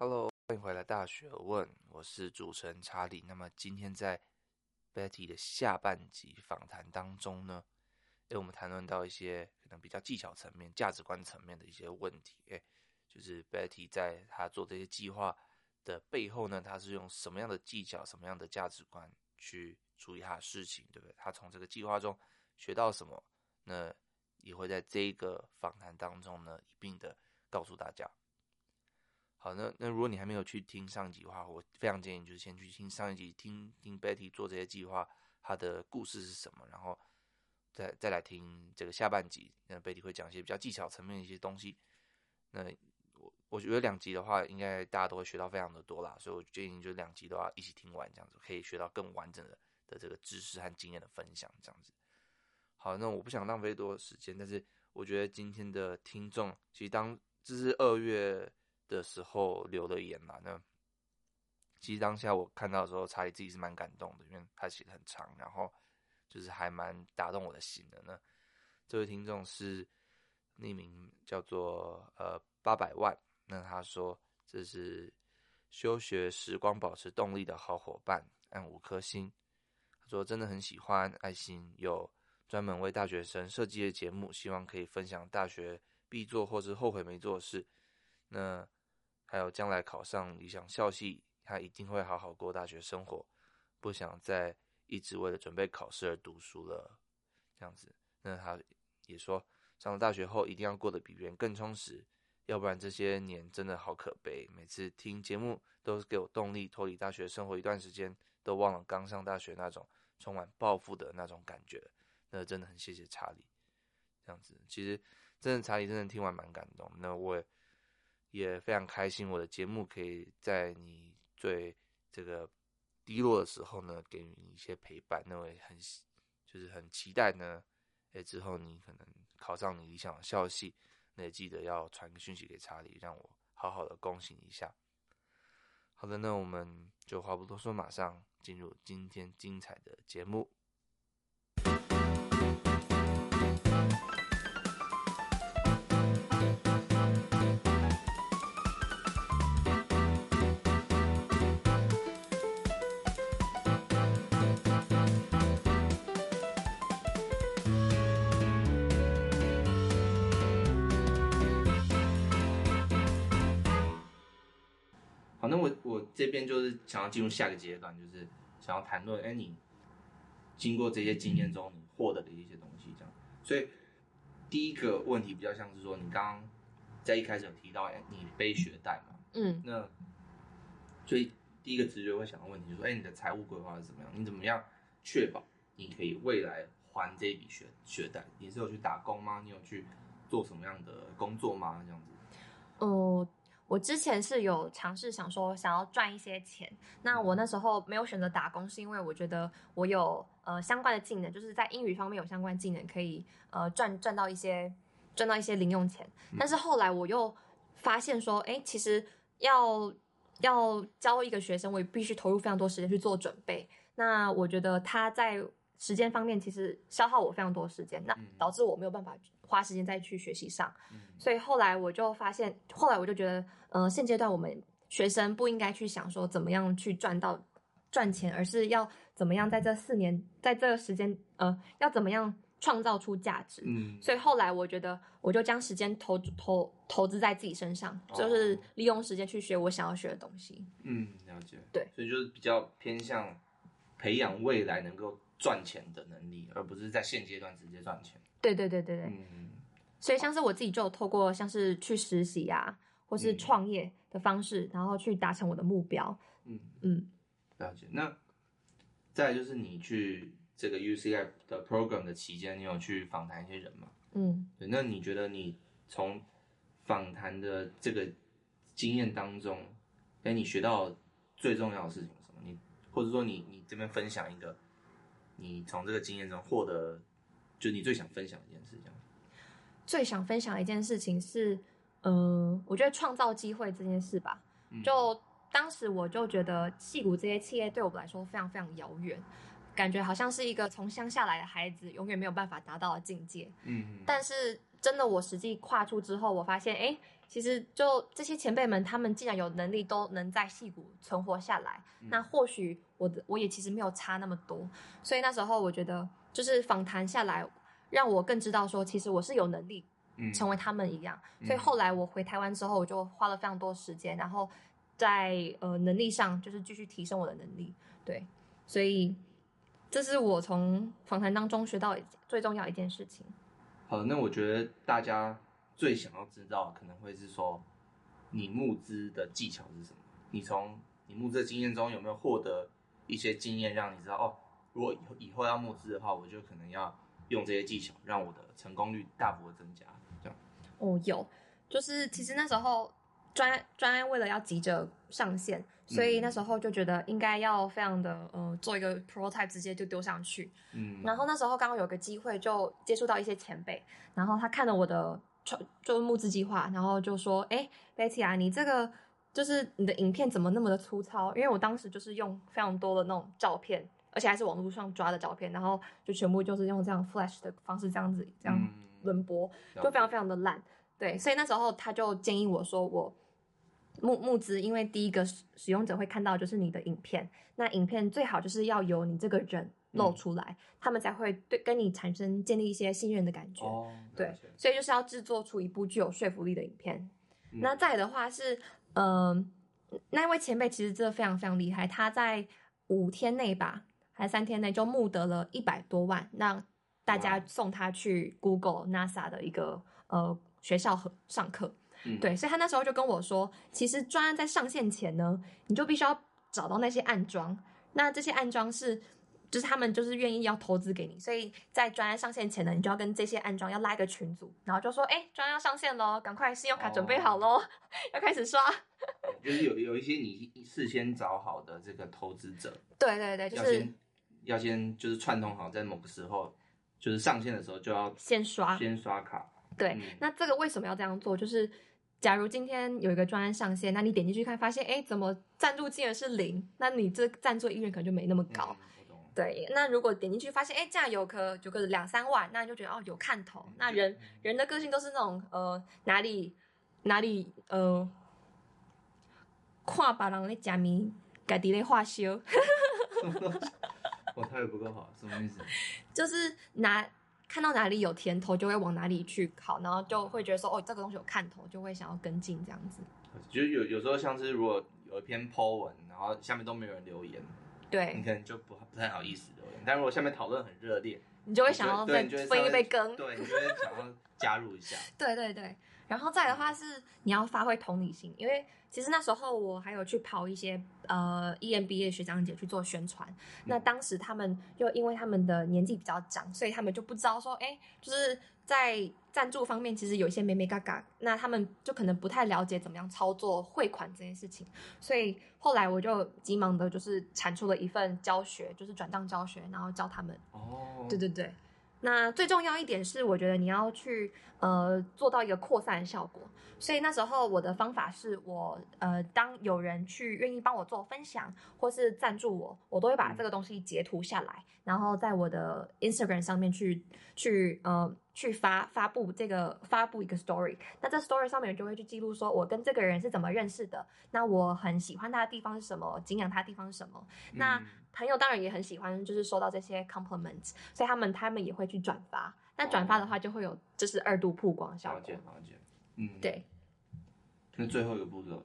Hello，欢迎回来《大学问》，我是主持人查理。那么今天在 Betty 的下半集访谈当中呢，诶，我们谈论到一些可能比较技巧层面、价值观层面的一些问题。诶，就是 Betty 在他做这些计划的背后呢，他是用什么样的技巧、什么样的价值观去处理他的事情，对不对？他从这个计划中学到什么？那也会在这个访谈当中呢，一并的告诉大家。好，那那如果你还没有去听上一集的话，我非常建议你就是先去听上一集，听听 Betty 做这些计划，他的故事是什么，然后再再来听这个下半集。那 Betty 会讲一些比较技巧层面的一些东西。那我我觉得两集的话，应该大家都会学到非常的多啦，所以我建议就两集都要一起听完，这样子可以学到更完整的的这个知识和经验的分享，这样子。好，那我不想浪费多时间，但是我觉得今天的听众其实当这是二月。的时候留的言嘛，那其实当下我看到的时候，查理自己是蛮感动的，因为他写的很长，然后就是还蛮打动我的心的。那这位听众是匿名叫做呃八百万，那他说这是休学时光保持动力的好伙伴，按五颗星。他说真的很喜欢爱心，有专门为大学生设计的节目，希望可以分享大学必做或是后悔没做的事。那还有将来考上理想校系，他一定会好好过大学生活，不想再一直为了准备考试而读书了。这样子，那他也说，上了大学后一定要过得比别人更充实，要不然这些年真的好可悲。每次听节目都是给我动力，脱离大学生活一段时间，都忘了刚上大学那种充满抱负的那种感觉。那真的很谢谢查理。这样子，其实真的查理真的听完蛮感动。那我也。也非常开心，我的节目可以在你最这个低落的时候呢，给你一些陪伴。那我也很就是很期待呢，哎，之后你可能考上你理想的校系，那也记得要传个讯息给查理，让我好好的恭喜你一下。好的，那我们就话不多说，马上进入今天精彩的节目。那我我这边就是想要进入下个阶段，就是想要谈论，哎，你经过这些经验中，你获得的一些东西，这样。所以第一个问题比较像是说，你刚刚在一开始有提到，哎，你背学贷嘛，嗯，那所以第一个直觉会想的问题就是说，哎，你的财务规划是怎么样？你怎么样确保你可以未来还这笔学学贷？你是有去打工吗？你有去做什么样的工作吗？这样子？哦。我之前是有尝试想说想要赚一些钱，那我那时候没有选择打工，是因为我觉得我有呃相关的技能，就是在英语方面有相关技能，可以呃赚赚到一些赚到一些零用钱。但是后来我又发现说，哎，其实要要教一个学生，我也必须投入非常多时间去做准备。那我觉得他在。时间方面其实消耗我非常多时间，那导致我没有办法花时间再去学习上，嗯、所以后来我就发现，后来我就觉得，呃，现阶段我们学生不应该去想说怎么样去赚到赚钱，而是要怎么样在这四年，在这个时间，呃，要怎么样创造出价值。嗯，所以后来我觉得，我就将时间投投投资在自己身上，哦、就是利用时间去学我想要学的东西。嗯，了解。对，所以就是比较偏向培养未来能够。赚钱的能力，而不是在现阶段直接赚钱。对对对对对。嗯。所以像是我自己就有透过像是去实习呀、啊，或是创业的方式，嗯、然后去达成我的目标。嗯嗯。了解。那再就是你去这个 UCF 的 program 的期间，你有去访谈一些人吗？嗯。对。那你觉得你从访谈的这个经验当中，哎，你学到最重要的事情是什么？你或者说你你这边分享一个。你从这个经验中获得，就你最想分享的一件事，这样。最想分享的一件事情是，嗯、呃，我觉得创造机会这件事吧。嗯、就当时我就觉得，戏骨这些企业对我们来说非常非常遥远，感觉好像是一个从乡下来的孩子永远没有办法达到的境界。嗯。但是真的，我实际跨出之后，我发现，哎，其实就这些前辈们，他们既然有能力都能在戏骨存活下来，嗯、那或许我的我也其实没有差那么多。所以那时候我觉得，就是访谈下来，让我更知道说，其实我是有能力成为他们一样。嗯、所以后来我回台湾之后，我就花了非常多时间，然后在呃能力上就是继续提升我的能力。对，所以这是我从访谈当中学到最重要一件事情。好，那我觉得大家。最想要知道可能会是说，你募资的技巧是什么？你从你募资的经验中有没有获得一些经验，让你知道哦，如果以后以后要募资的话，我就可能要用这些技巧，让我的成功率大幅的增加。这样哦，有，就是其实那时候专专案为了要急着上线，所以那时候就觉得应该要非常的呃做一个 prototype，直接就丢上去。嗯，然后那时候刚好有个机会就接触到一些前辈，然后他看了我的。就募资计划，然后就说：“哎，Betty 啊，你这个就是你的影片怎么那么的粗糙？因为我当时就是用非常多的那种照片，而且还是网络上抓的照片，然后就全部就是用这样 Flash 的方式这样子这样轮播，嗯、就非常非常的烂。对，所以那时候他就建议我说，我募募资，因为第一个使用者会看到就是你的影片，那影片最好就是要有你这个人。”露出来，嗯、他们才会对跟你产生建立一些信任的感觉。哦、对，所以就是要制作出一部具有说服力的影片。嗯、那再的话是，嗯、呃，那位前辈其实真的非常非常厉害，他在五天内吧，还是三天内就募得了一百多万，让大家送他去 Google、NASA 的一个呃学校和上课。嗯、对，所以他那时候就跟我说，其实专案在上线前呢，你就必须要找到那些暗桩，那这些暗桩是。就是他们就是愿意要投资给你，所以在专案上线前呢，你就要跟这些安装要拉一个群组，然后就说：“哎，专案要上线喽，赶快信用卡准备好喽，哦、要开始刷。”就是有有一些你事先找好的这个投资者，对对对，就是要先，要先就是串通好，在某个时候就是上线的时候就要先刷先刷卡。对，嗯、那这个为什么要这样做？就是假如今天有一个专案上线，那你点进去看，发现哎，怎么赞助金额是零？那你这赞助意愿可能就没那么高。嗯对，那如果点进去发现，哎，这样有个有个两三万，那你就觉得哦有看头。那人人的个性都是那种呃哪里哪里呃，看别人在假名，家己在化修。我台语不够好，什么意思？就是哪看到哪里有甜头，就会往哪里去考，然后就会觉得说哦这个东西有看头，就会想要跟进这样子。就有有时候像是如果有一篇 po 文，然后下面都没有人留言。对，你可能就不不太好意思的，但如果下面讨论很热烈，你就会想要再分一杯羹，对，你就会想要加入一下。对对对，然后再的话是你要发挥同理心，因为其实那时候我还有去跑一些呃 EMBA 学长姐去做宣传，那当时他们又因为他们的年纪比较长，所以他们就不知道说，哎，就是。在赞助方面，其实有一些美美嘎嘎，那他们就可能不太了解怎么样操作汇款这件事情，所以后来我就急忙的，就是产出了一份教学，就是转账教学，然后教他们。哦，对对对。那最重要一点是，我觉得你要去呃做到一个扩散的效果。所以那时候我的方法是我呃，当有人去愿意帮我做分享或是赞助我，我都会把这个东西截图下来，然后在我的 Instagram 上面去去呃去发发布这个发布一个 story。那这 story 上面就会去记录说我跟这个人是怎么认识的，那我很喜欢他的地方是什么，敬仰他的地方是什么。那朋友当然也很喜欢，就是收到这些 compliments，所以他们他们也会去转发。那转发的话就会有就是二度曝光效果。嗯，对。那最后一个步骤，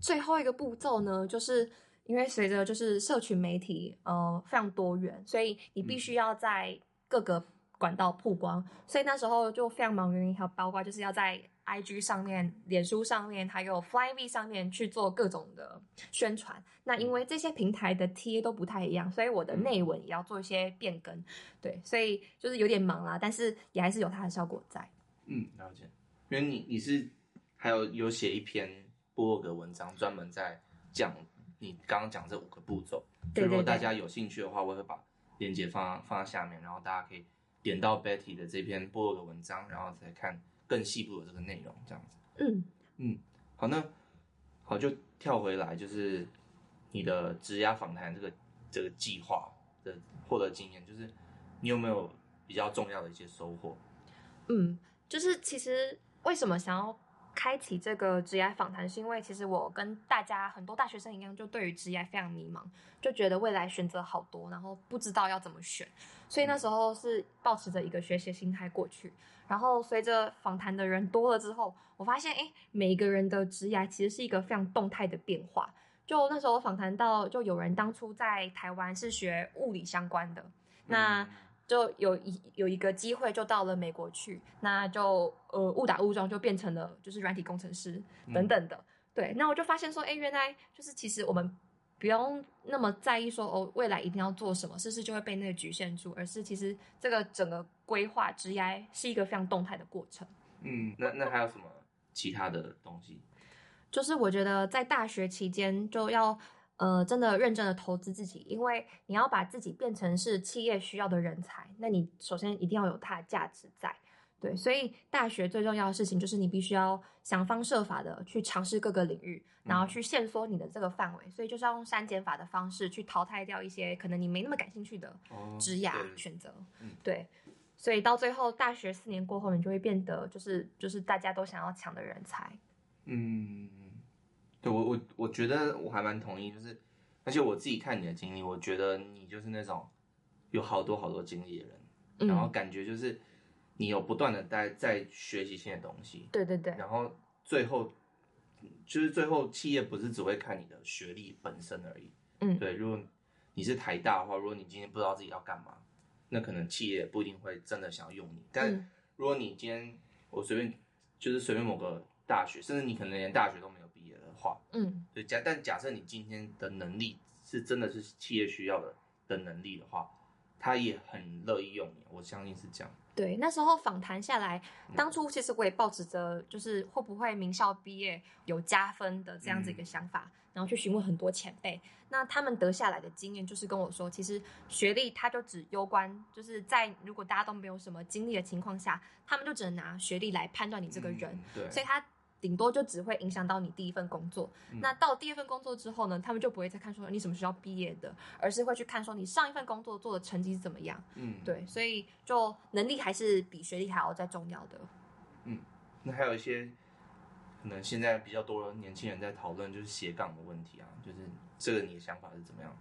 最后一个步骤呢，就是因为随着就是社群媒体呃非常多元，所以你必须要在各个管道曝光。嗯、所以那时候就非常忙于，还有包括就是要在 IG 上面、脸书上面，还有 Flyme 上面去做各种的宣传。那因为这些平台的贴都不太一样，所以我的内文也要做一些变更。对，所以就是有点忙啦，但是也还是有它的效果在。嗯，了解。因为你你是还有有写一篇部落格文章，专门在讲你刚刚讲这五个步骤。对对对。如果大家有兴趣的话，我会把链接放放在下面，然后大家可以点到 Betty 的这篇部落格文章，然后再看更细部的这个内容，这样子。嗯嗯，好，那好就跳回来，就是你的职涯访谈这个这个计划的获得经验，就是你有没有比较重要的一些收获？嗯，就是其实。为什么想要开启这个职业访谈，是因为其实我跟大家很多大学生一样，就对于职业非常迷茫，就觉得未来选择好多，然后不知道要怎么选，所以那时候是抱持着一个学习心态过去。然后随着访谈的人多了之后，我发现，哎，每个人的职业其实是一个非常动态的变化。就那时候访谈到，就有人当初在台湾是学物理相关的，那就有一有一个机会就到了美国去，那就呃误打误撞就变成了就是软体工程师等等的。嗯、对，那我就发现说，哎，原来就是其实我们不用那么在意说哦未来一定要做什么，是不是就会被那个局限住，而是其实这个整个规划职涯是一个非常动态的过程。嗯，那那还有什么其他的东西？就是我觉得在大学期间就要呃真的认真的投资自己，因为你要把自己变成是企业需要的人才，那你首先一定要有它的价值在。对，所以大学最重要的事情就是你必须要想方设法的去尝试各个领域，然后去限缩你的这个范围。所以就是要用删减法的方式去淘汰掉一些可能你没那么感兴趣的职涯选择。对，所以到最后大学四年过后，你就会变得就是就是大家都想要抢的人才。嗯，对我我我觉得我还蛮同意，就是而且我自己看你的经历，我觉得你就是那种有好多好多经历的人，嗯、然后感觉就是。你有不断的在在学习新的东西，对对对，然后最后就是最后企业不是只会看你的学历本身而已，嗯，对。如果你是台大的话，如果你今天不知道自己要干嘛，那可能企业不一定会真的想要用你。但如果你今天我随便就是随便某个大学，甚至你可能连大学都没有话，嗯，对假但假设你今天的能力是真的是企业需要的的能力的话，他也很乐意用你，我相信是这样。对，那时候访谈下来，当初其实我也抱持着就是会不会名校毕业有加分的这样子一个想法，嗯、然后去询问很多前辈，那他们得下来的经验就是跟我说，其实学历它就只攸关，就是在如果大家都没有什么经历的情况下，他们就只能拿学历来判断你这个人，嗯、对，所以他。顶多就只会影响到你第一份工作。嗯、那到第二份工作之后呢，他们就不会再看说你什么时候毕业的，而是会去看说你上一份工作做的成绩是怎么样。嗯，对，所以就能力还是比学历还要再重要的。嗯，那还有一些可能现在比较多年轻人在讨论就是斜杠的问题啊，就是这个你的想法是怎么样？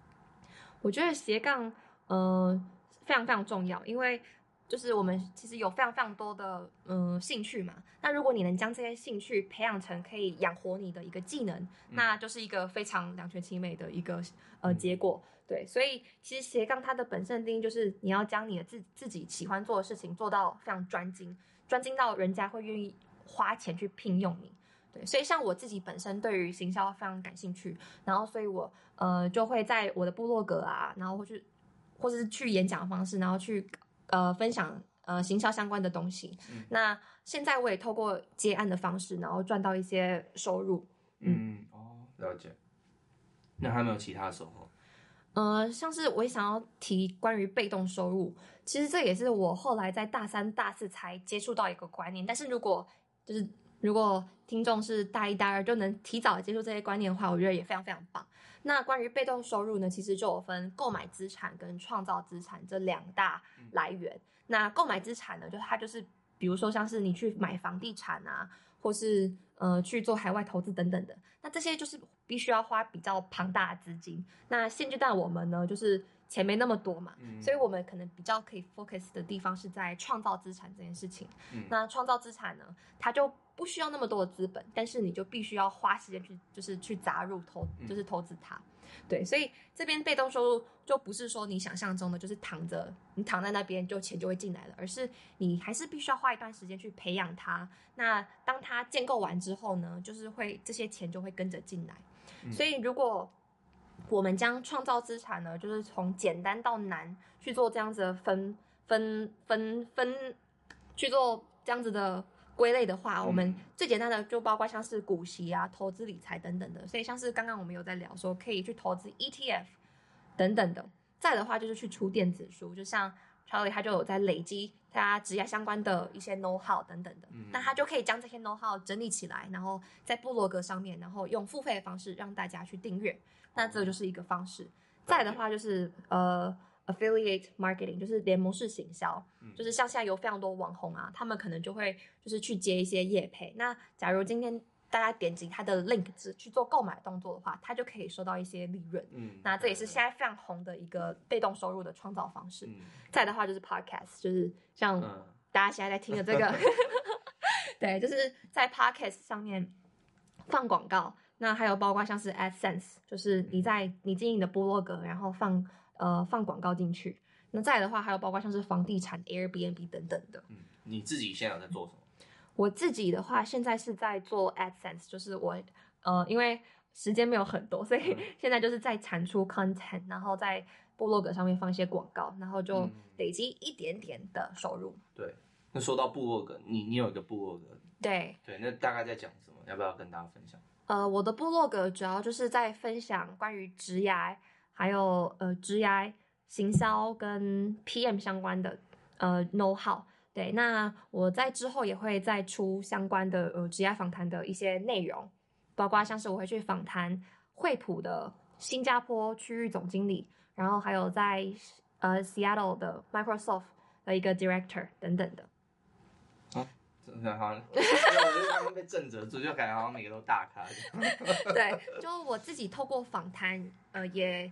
我觉得斜杠呃非常非常重要，因为。就是我们其实有非常非常多的嗯兴趣嘛，那如果你能将这些兴趣培养成可以养活你的一个技能，嗯、那就是一个非常两全其美的一个呃结果。对，所以其实斜杠它的本身定义就是你要将你的自自己喜欢做的事情做到非常专精，专精到人家会愿意花钱去聘用你。对，所以像我自己本身对于行销非常感兴趣，然后所以我呃就会在我的部落格啊，然后或是或者是去演讲的方式，然后去。呃，分享呃行销相关的东西。嗯、那现在我也透过接案的方式，然后赚到一些收入。嗯，嗯哦，了解。那还有没有其他收获？呃，像是我也想要提关于被动收入，其实这也是我后来在大三、大四才接触到一个观念。但是如果就是如果听众是大一、大二就能提早接触这些观念的话，我觉得也非常非常棒。那关于被动收入呢，其实就有分购买资产跟创造资产这两大来源。嗯、那购买资产呢，就它就是比如说像是你去买房地产啊，或是呃去做海外投资等等的。那这些就是必须要花比较庞大的资金。那现阶段我们呢，就是钱没那么多嘛，嗯、所以我们可能比较可以 focus 的地方是在创造资产这件事情。嗯、那创造资产呢，它就不需要那么多的资本，但是你就必须要花时间去，就是去砸入投，就是投资它。嗯、对，所以这边被动收入就不是说你想象中的，就是躺着，你躺在那边就钱就会进来了，而是你还是必须要花一段时间去培养它。那当它建构完之后呢，就是会这些钱就会跟着进来。嗯、所以如果我们将创造资产呢，就是从简单到难去做这样子的分分分分去做这样子的。归类的话，我们最简单的就包括像是股息啊、投资理财等等的，所以像是刚刚我们有在聊说可以去投资 ETF 等等的。再的话就是去出电子书，就像 Charlie 他就有在累积他职业相关的一些 know how 等等的，那他就可以将这些 know how 整理起来，然后在部落格上面，然后用付费的方式让大家去订阅，那这就是一个方式。再的话就是呃。affiliate marketing，就是联盟式行销，嗯、就是像现在有非常多网红啊，他们可能就会就是去接一些业配。那假如今天大家点击他的 link 字去做购买动作的话，他就可以收到一些利润。嗯，那这也是现在非常红的一个被动收入的创造方式。嗯、再的话就是 podcast，就是像大家现在在听的这个，嗯、对，就是在 podcast 上面放广告。那还有包括像是 AdSense，就是你在你经营的部落格，然后放。呃，放广告进去。那再的话，还有包括像是房地产、Airbnb 等等的。嗯，你自己现在有在做什么？我自己的话，现在是在做 AdSense，就是我呃，因为时间没有很多，所以现在就是在产出 content，然后在部落格上面放一些广告，然后就累积一点点的收入。嗯、对，那说到部落格，你你有一个部落格？对对，那大概在讲什么？要不要跟大家分享？呃，我的部落格主要就是在分享关于职涯。还有呃，职涯行销跟 PM 相关的呃 know how，对，那我在之后也会再出相关的呃职业访谈的一些内容，包括像是我会去访谈惠普的新加坡区域总经理，然后还有在呃 Seattle 的 Microsoft 的一个 director 等等的。啊，真的好像，我觉得他们被震慑住，就感觉好像每个都大咖。对，就我自己透过访谈，呃，也。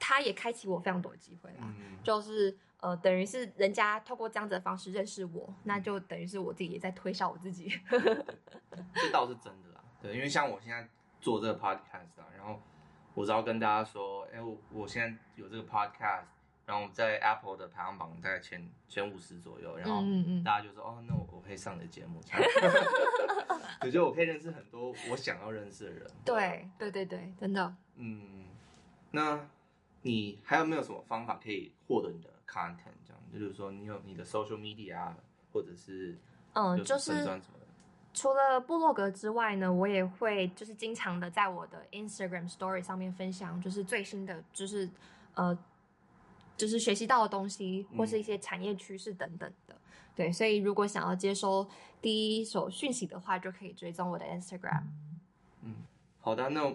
他也开启我非常多的机会啦，嗯、就是呃，等于是人家透过这样子的方式认识我，嗯、那就等于是我自己也在推销我自己。这倒是真的啦，对，因为像我现在做这个 podcast 啊，然后我只要跟大家说，哎、欸，我我现在有这个 podcast，然后在 Apple 的排行榜大概前前五十左右，然后大家就说，嗯嗯哦，那我我可以上你的节目，我觉得我可以认识很多我想要认识的人。对对对对，真的。嗯，那。你还有没有什么方法可以获得你的 content？这样，就比如说你有你的 social media 啊，或者是嗯，就是除了部落格之外呢，我也会就是经常的在我的 Instagram Story 上面分享，就是最新的，就是呃，就是学习到的东西，或是一些产业趋势等等的。嗯、对，所以如果想要接收第一手讯息的话，就可以追踪我的 Instagram。嗯，好的，那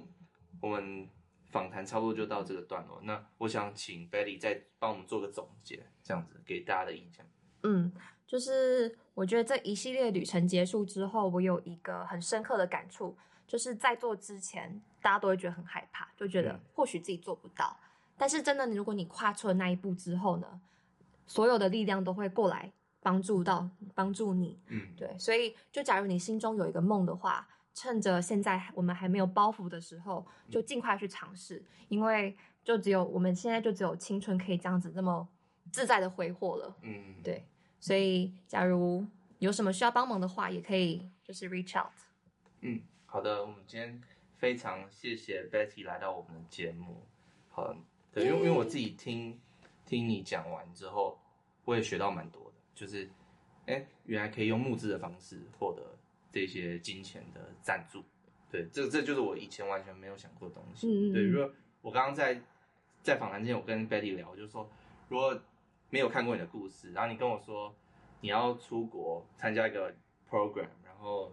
我们。访谈差不多就到这个段落，那我想请 Betty 再帮我们做个总结，这样子给大家的意见。嗯，就是我觉得这一系列旅程结束之后，我有一个很深刻的感触，就是在做之前，大家都会觉得很害怕，就觉得或许自己做不到。嗯、但是真的，如果你跨出了那一步之后呢，所有的力量都会过来帮助到帮助你。嗯，对，所以就假如你心中有一个梦的话。趁着现在我们还没有包袱的时候，就尽快去尝试，因为就只有我们现在就只有青春可以这样子这么自在的挥霍了。嗯，对，所以假如有什么需要帮忙的话，也可以就是 reach out。嗯，好的，我们今天非常谢谢 Betty 来到我们的节目。好，对，因为因为我自己听听你讲完之后，我也学到蛮多的，就是哎，原来可以用募资的方式获得。这些金钱的赞助，对，这这就是我以前完全没有想过的东西。嗯、对，如果我刚刚在在访谈之前，我跟 Betty 聊，就是说，如果没有看过你的故事，然后你跟我说你要出国参加一个 program，然后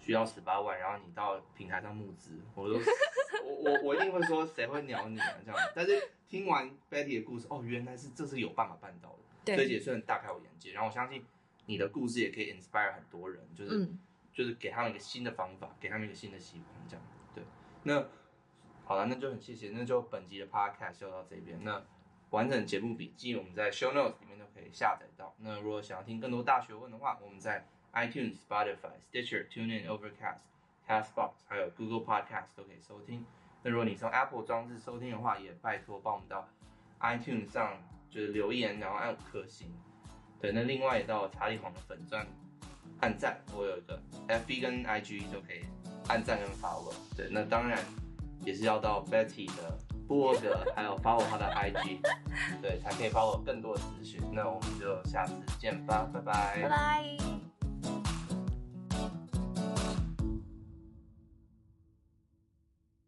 需要十八万，然后你到平台上募资，我说 我我我一定会说谁会鸟你啊这样。但是听完 Betty 的故事，哦，原来是这是有办法办到的，对，所以也算大开我眼界。然后我相信你的故事也可以 inspire 很多人，就是。嗯就是给他们一个新的方法，给他们一个新的希望，这样对。那好了，那就很谢谢。那就本集的 podcast 就到这边。那完整节目笔记我们在 show notes 里面都可以下载到。那如果想要听更多大学问的话，我们在 iTunes、Spotify、Stitcher、TuneIn、Overcast、Castbox 还有 Google Podcast 都可以收听。那如果你从 Apple 装置收听的话，也拜托帮我们到 iTunes 上就是留言，然后按五颗星。对，那另外也到查理皇的粉钻。按赞，我有一个 FB 跟 IG 都可以按赞跟 follow。对，那当然也是要到 Betty 的部落格，还有 follow 他的 IG，对，才可以 follow 更多的资讯。那我们就下次见吧，拜拜。拜拜。